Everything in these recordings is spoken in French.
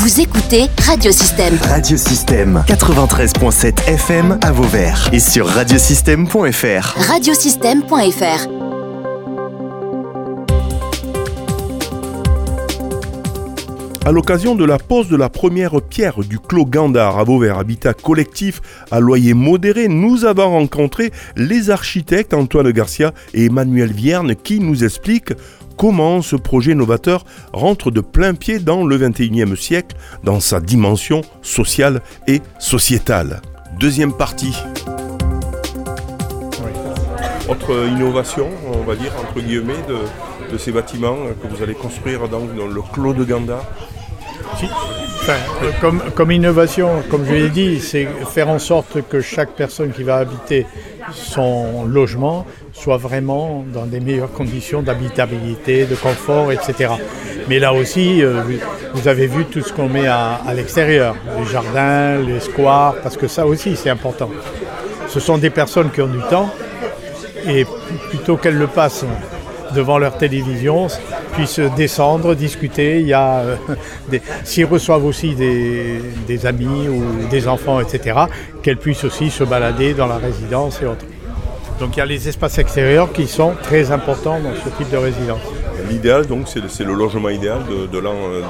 Vous écoutez Radiosystème. Radiosystème 93.7 FM à Vauvert et sur radiosystème.fr. Radiosystème.fr. À l'occasion de la pose de la première pierre du Clos Gandard à Vauvert, habitat collectif à loyer modéré, nous avons rencontré les architectes Antoine Garcia et Emmanuel Vierne qui nous expliquent comment ce projet novateur rentre de plein pied dans le 21e siècle, dans sa dimension sociale et sociétale. Deuxième partie. Autre innovation, on va dire, entre guillemets, de, ces bâtiments que vous allez construire dans, dans le Clos de Gandard. Euh, comme, innovation, comme je l'ai dit, c'est faire en sorte que chaque personne qui va habiter son logement soit vraiment dans des meilleures conditions d'habitabilité, de confort, etc. Mais là aussi, euh, vous avez vu tout ce qu'on met à l'extérieur, les jardins, les squares, parce que ça aussi c'est important. Ce sont des personnes qui ont du temps et plutôt qu'elles le passent devant leur télévision, puissent descendre, discuter. Il y a euh, des- s'ils reçoivent aussi des, des amis ou des enfants, etc., qu'elles puissent aussi se balader dans la résidence et autres. Donc il y a les espaces extérieurs qui sont très importants dans ce type de résidence. L'idéal, donc, c'est le, c'est le logement idéal de, de l'an euh,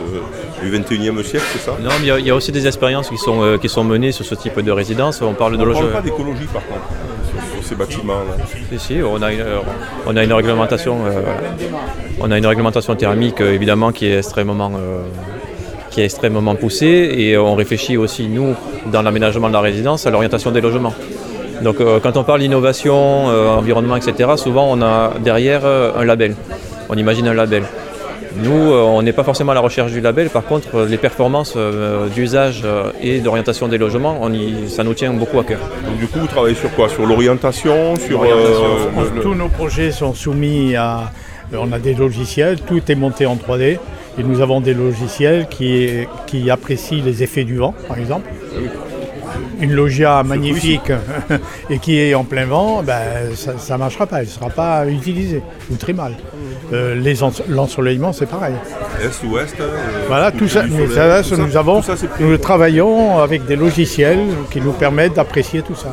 de- du 21e siècle, c'est ça? Non, mais il y a- il y, a aussi des expériences qui sont, euh, qui sont menées sur ce type de résidence. On parle de On ne parle logement. pas d'écologie, par contre, une, euh, euh, on a une réglementation thermique euh, évidemment qui est extrêmement, qui est extrêmement poussée et on réfléchit aussi nous dans l'aménagement de la résidence à l'orientation des logements. Donc quand on parle d'innovation, environnement, etc., souvent on a derrière un label. On imagine un label. Nous, euh, on n'est pas forcément à la recherche du label. Par contre, euh, les performances euh, d'usage euh, et d'orientation des logements, on y- ça nous tient beaucoup à cœur. Donc, du coup, vous travaillez sur quoi? Sur l'orientation Sur L'orientation. euh, le- le- Tous nos projets sont soumis à... On a des logiciels, tout est monté en 3D. Et nous avons des logiciels qui, qui apprécient les effets du vent, par exemple. Une loggia magnifique et qui est en plein vent, ben, ça ne marchera pas, elle ne sera pas utilisée, ou très mal. Euh, L'ensoleillement, c'est pareil. Est, ouest euh, Voilà, tout ça, mais nous avons, ça, nous travaillons avec des logiciels qui nous permettent d'apprécier tout ça.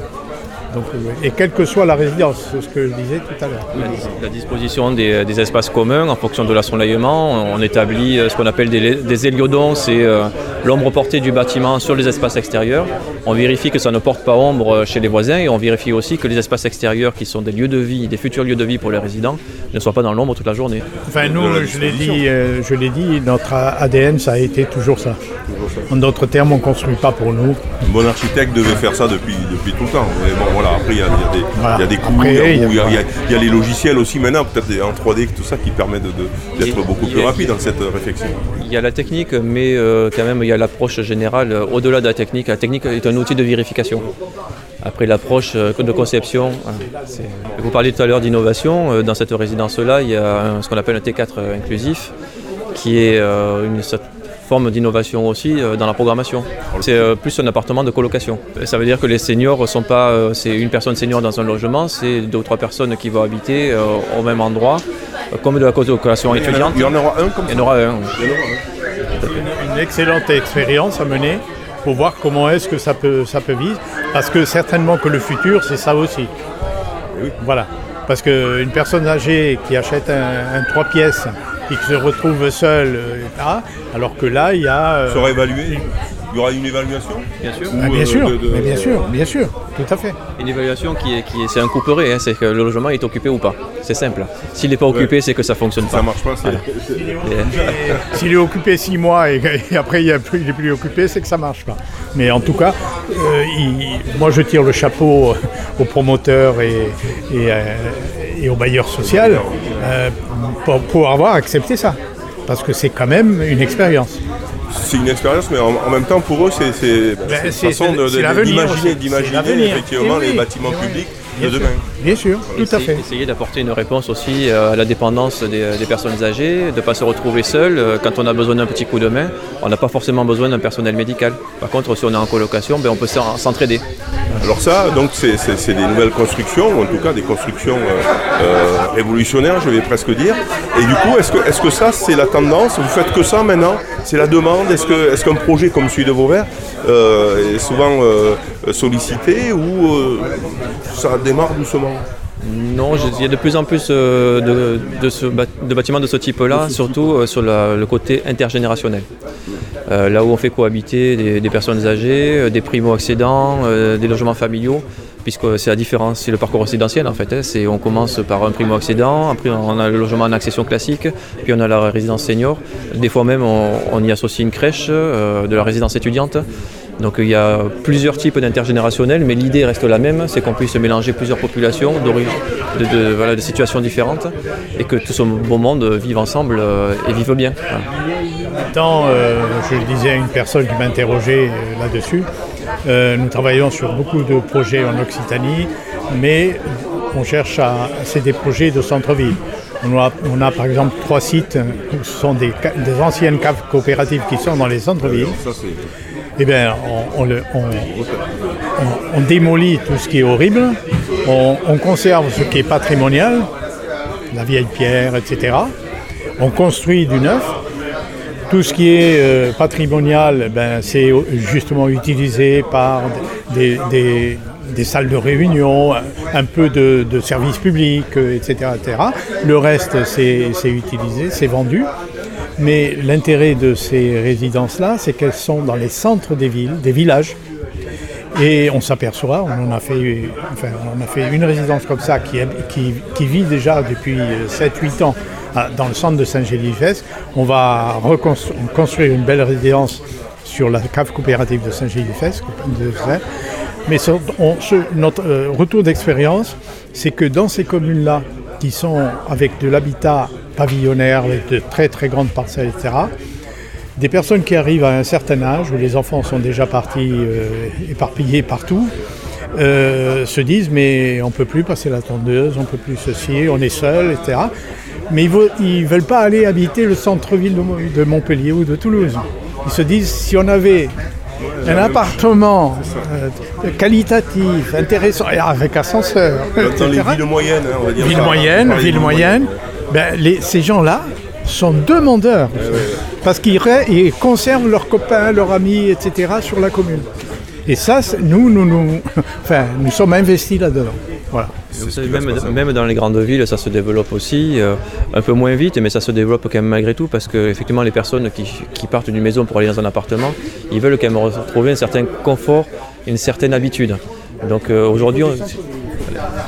Donc, et quelle que soit la résidence, c'est ce que je disais tout à l'heure. La, dis- la disposition des, des espaces communs en fonction de l'assoleillement, on établit euh, ce qu'on appelle des, des héliodons, c'est euh, l'ombre portée du bâtiment sur les espaces extérieurs. On vérifie que ça ne porte pas ombre euh, chez les voisins et on vérifie aussi que les espaces extérieurs qui sont des lieux de vie, des futurs lieux de vie pour les résidents, ne soient pas dans l'ombre toute la journée. Enfin, nous, je l'ai dit, euh, je l'ai dit, notre ADN, ça a été toujours ça. En d'autres termes, on ne construit pas pour nous. Un bon architecte devait faire ça depuis, depuis tout le temps. Mais bon, voilà, après, il y, a- y des- Voilà. il y a des coûts, il y a- y les logiciels aussi maintenant, peut-être en 3D, tout ça qui permet de- de- d'être beaucoup plus a- rapide dans cette euh, réflexion. Il y a la technique, mais euh, quand même il y a l'approche générale euh, au-delà de la technique. La technique est un outil de vérification. Après l'approche euh, de conception, hein, vous parliez tout à l'heure d'innovation. euh, Dans cette résidence-là, il y a un- ce qu'on appelle un T4 euh, inclusif, qui est euh, une sorte- forme d'innovation aussi euh, dans la programmation. C'est euh, plus un appartement de colocation. Ça veut dire que les seniors sont pas, euh, c'est une personne senior dans un logement, c'est deux ou trois personnes qui vont habiter euh, au même endroit, euh, comme de la colocation étudiante. il y en aura un comme Il y ça en aura un. oui. Il y en aura un. Une excellente expérience à mener pour voir comment est-ce que ça peut, ça peut vivre. Parce que certainement que le futur, c'est ça aussi. Oui. Voilà. Parce qu'une personne âgée qui achète un, un trois pièces et qui se retrouve seule, euh, alors que là, il y a... euh, sera évalué Il y aura une évaluation Bien sûr. Ah, bien euh, sûr, de- de- mais bien sûr, bien sûr, tout à fait. Une évaluation qui est, qui est- c'est un couperet, hein, c'est que le logement est occupé ou pas. C'est simple. S'il n'est pas occupé, c'est que ça fonctionne Ça pas. marche pas, S'il est occupé six mois et, et après il n'est plus occupé, c'est que ça marche pas. Mais en tout cas, euh, il- moi je tire le chapeau aux promoteurs et, et, euh, et aux bailleurs sociaux euh, pour, pour avoir accepté ça. Parce que c'est quand même une expérience. c'est une expérience, mais en, en même temps, pour eux, c'est Ben, c'est une façon d'imaginer effectivement Eh oui, les bâtiments eh oui. publics Bien sûr. demain. Bien sûr, tout à fait. Essayer d'apporter une réponse aussi euh, à la dépendance des, des personnes âgées, de ne pas se retrouver seul. Euh, Quand on a besoin d'un petit coup de main, on n'a pas forcément besoin d'un personnel médical. Par contre, si on est en colocation, ben, on peut s'en- s'entraider. Alors ça, donc c'est des nouvelles constructions, ou en tout cas des constructions révolutionnaires, je vais presque dire. Et du coup, est-ce que, est que ça, c'est la tendance? Vous faites que ça maintenant? C'est la demande? Est-ce qu'un est qu'un projet comme celui de Vauvert est souvent sollicité ou ça démarre doucement? Non, il y a de plus en plus euh, de, bâtiments de ce type-là, surtout euh, sur le côté intergénérationnel. Euh, là où on fait cohabiter des, personnes âgées, des primo-accédants, des logements familiaux, puisque c'est la différence, c'est le parcours résidentiel en fait. Hein. on commence par un primo-accédant, après on a le logement en accession classique, puis on a la résidence senior. Des fois même on y associe une crèche, de la résidence étudiante. Donc il y a plusieurs types d'intergénérationnels, mais l'idée reste la même, c'est qu'on puisse mélanger plusieurs populations de, de, de, situations différentes et que tout ce beau monde vive ensemble euh, et vive bien. Tant, euh, je le disais à une personne qui m'interrogeait euh, là-dessus, nous travaillons sur beaucoup de projets en Occitanie, mais on cherche à. C'est des projets de centre-ville. On a, on a, par exemple trois sites où ce sont des, des anciennes caves coopératives qui sont dans les centres-villes eh on, démolit tout ce qui est horrible, on, conserve ce qui est patrimonial, la vieille pierre, etc. On construit du neuf. Tout ce qui est euh, patrimonial, ben, c'est justement utilisé par des, salles de réunion, un peu de, services publics, etc., etc. Le reste, c'est utilisé, c'est vendu. Mais l'intérêt de ces résidences-là, c'est qu'elles sont dans les centres des villes, des villages. Et on s'aperçoit, on, en a fait, enfin, on a fait une résidence comme ça qui, vit déjà depuis 7-8 ans dans le centre de Saint-Gély-Fesque. On va reconstruire une belle résidence sur la cave coopérative de Saint-Gély-Fesque. Mais notre euh, retour d'expérience, c'est que dans ces communes-là, qui sont avec de l'habitat pavillonnaire, avec de très très grandes parcelles, etc. Des personnes qui arrivent à un certain âge, où les enfants sont déjà partis euh, éparpillés partout, euh, se disent mais on ne peut plus passer la tondeuse, on ne peut plus ceci, on est seul, etc. Mais ils ne veulent pas aller habiter le centre-ville de Montpellier ou de Toulouse. Ils se disent si on avait un appartement euh, qualitatif, intéressant, avec ascenseur. Dans les villes moyennes, hein, on va dire. Ville moyenne, ville moyenne. Ben, ces gens-là sont demandeurs. Parce qu'ils conservent leurs copains, leurs amis, etc. sur la commune. Et ça, nous, nous, nous, enfin, nous sommes investis là-dedans. Voilà. Même, dans les grandes villes, ça se développe aussi, euh, un peu moins vite, mais ça se développe quand même malgré tout, parce que effectivement, les personnes qui, partent d'une maison pour aller dans un appartement, ils veulent quand même retrouver un certain confort, une certaine habitude. Donc euh, aujourd'hui,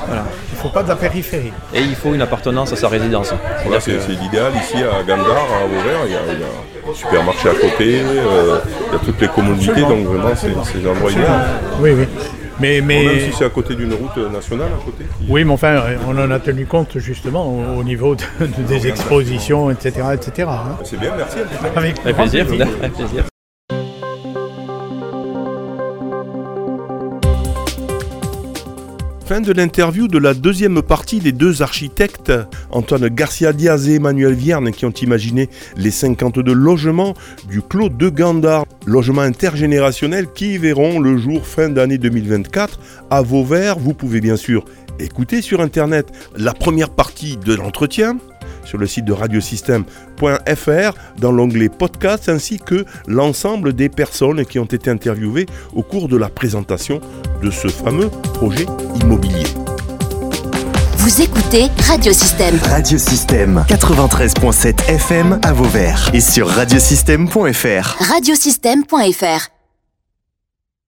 voilà. Il ne faut pas de la périphérie. Et il faut une appartenance à sa résidence. c'est l'idéal ici à Gandar, à Vauvert, il y a, un supermarché à côté, euh, il y a toutes les commodités, donc vraiment c'est un endroit idéal. Oui, oui. Mais, mais... Même si c'est à côté d'une route nationale à côté. Oui, mais enfin, on en a tenu compte justement au, niveau des expositions, etc. etc. Hein. C'est bien, merci. Avec, plaisir. Avec plaisir. Fin de l'interview de la deuxième partie des deux architectes, Antoine Garcia Diaz et Emmanuel Vierne, qui ont imaginé les 52 logements du Clos de Gandar, logements intergénérationnels qui verront le jour fin d'année 2024 à Vauvert. Vous pouvez bien sûr écouter sur internet la première partie de l'entretien sur le site de radiosystème.fr dans l'onglet podcast ainsi que l'ensemble des personnes qui ont été interviewées au cours de la présentation de ce fameux projet immobilier. Vous écoutez Radiosystème. Radiosystème 93.7 FM à Vauvert et sur radiosystème.fr. Radiosystème.fr